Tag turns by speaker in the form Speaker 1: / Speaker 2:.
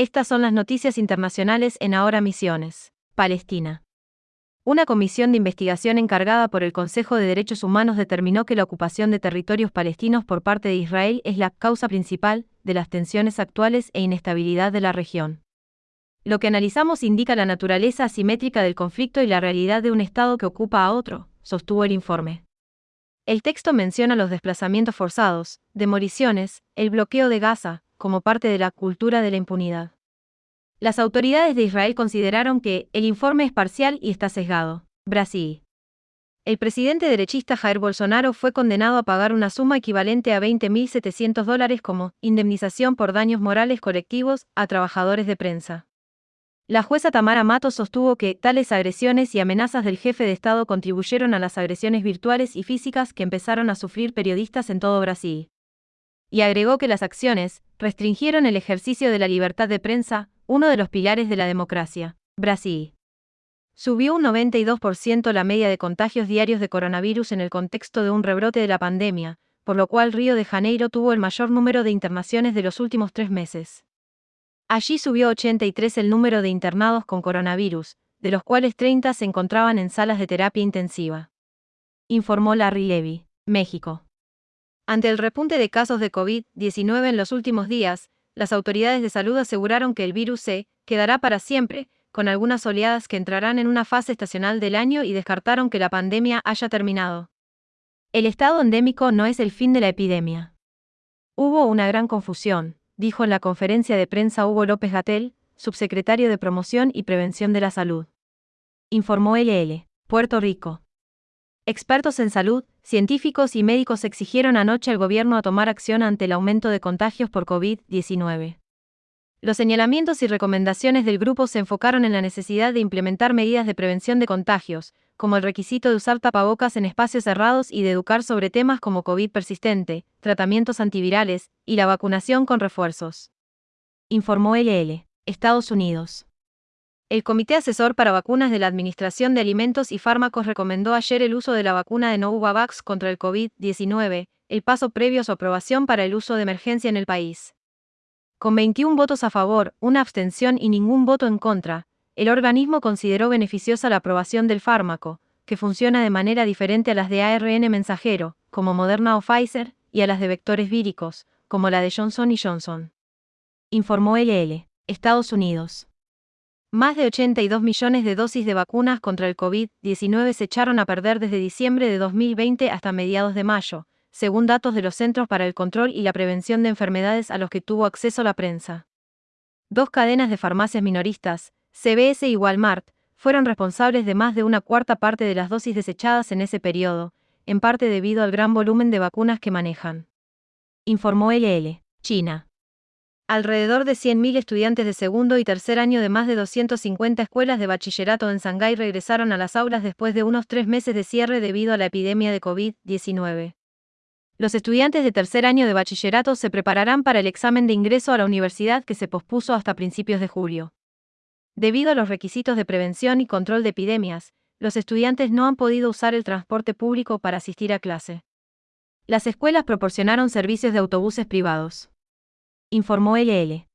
Speaker 1: Estas son las noticias internacionales en Ahora Misiones. Palestina. Una comisión de investigación encargada por el Consejo de Derechos Humanos determinó que la ocupación de territorios palestinos por parte de Israel es la causa principal de las tensiones actuales e inestabilidad de la región. Lo que analizamos indica la naturaleza asimétrica del conflicto y la realidad de un Estado que ocupa a otro, sostuvo el informe. El texto menciona los desplazamientos forzados, demoliciones, el bloqueo de Gaza, como parte de la cultura de la impunidad. Las autoridades de Israel consideraron que el informe es parcial y está sesgado. Brasil. El presidente derechista Jair Bolsonaro fue condenado a pagar una suma equivalente a 20.700 dólares como indemnización por daños morales colectivos a trabajadores de prensa. La jueza Tamara Matos sostuvo que tales agresiones y amenazas del jefe de Estado contribuyeron a las agresiones virtuales y físicas que empezaron a sufrir periodistas en todo Brasil. Y agregó que las acciones restringieron el ejercicio de la libertad de prensa, uno de los pilares de la democracia. Brasil. Subió un 92% la media de contagios diarios de coronavirus en el contexto de un rebrote de la pandemia, por lo cual Río de Janeiro tuvo el mayor número de internaciones de los últimos tres meses. Allí subió 83 el número de internados con coronavirus, de los cuales 30 se encontraban en salas de terapia intensiva. Informó Larry Levy, México. Ante el repunte de casos de COVID-19 en los últimos días, las autoridades de salud aseguraron que el virus se quedará para siempre, con algunas oleadas que entrarán en una fase estacional del año y descartaron que la pandemia haya terminado. El estado endémico no es el fin de la epidemia. Hubo una gran confusión, dijo en la conferencia de prensa Hugo López Gatel, subsecretario de Promoción y Prevención de la Salud. Informó LL, Puerto Rico. Expertos en salud, científicos y médicos exigieron anoche al gobierno a tomar acción ante el aumento de contagios por COVID-19. Los señalamientos y recomendaciones del grupo se enfocaron en la necesidad de implementar medidas de prevención de contagios, como el requisito de usar tapabocas en espacios cerrados y de educar sobre temas como COVID persistente, tratamientos antivirales y la vacunación con refuerzos. Informó LL, Estados Unidos. El Comité Asesor para Vacunas de la Administración de Alimentos y Fármacos recomendó ayer el uso de la vacuna de Novavax contra el COVID-19, el paso previo a su aprobación para el uso de emergencia en el país. Con 21 votos a favor, una abstención y ningún voto en contra, el organismo consideró beneficiosa la aprobación del fármaco, que funciona de manera diferente a las de ARN mensajero, como Moderna o Pfizer, y a las de vectores víricos, como la de Johnson Johnson. Informó LL, Estados Unidos. Más de 82 millones de dosis de vacunas contra el COVID-19 se echaron a perder desde diciembre de 2020 hasta mediados de mayo, según datos de los Centros para el Control y la Prevención de Enfermedades a los que tuvo acceso la prensa. Dos cadenas de farmacias minoristas, CBS y Walmart, fueron responsables de más de una cuarta parte de las dosis desechadas en ese periodo, en parte debido al gran volumen de vacunas que manejan. Informó LL, China. Alrededor de 100.000 estudiantes de segundo y tercer año de más de 250 escuelas de bachillerato en Shanghái regresaron a las aulas después de unos tres meses de cierre debido a la epidemia de COVID-19. Los estudiantes de tercer año de bachillerato se prepararán para el examen de ingreso a la universidad que se pospuso hasta principios de julio. Debido a los requisitos de prevención y control de epidemias, los estudiantes no han podido usar el transporte público para asistir a clase. Las escuelas proporcionaron servicios de autobuses privados informó LL.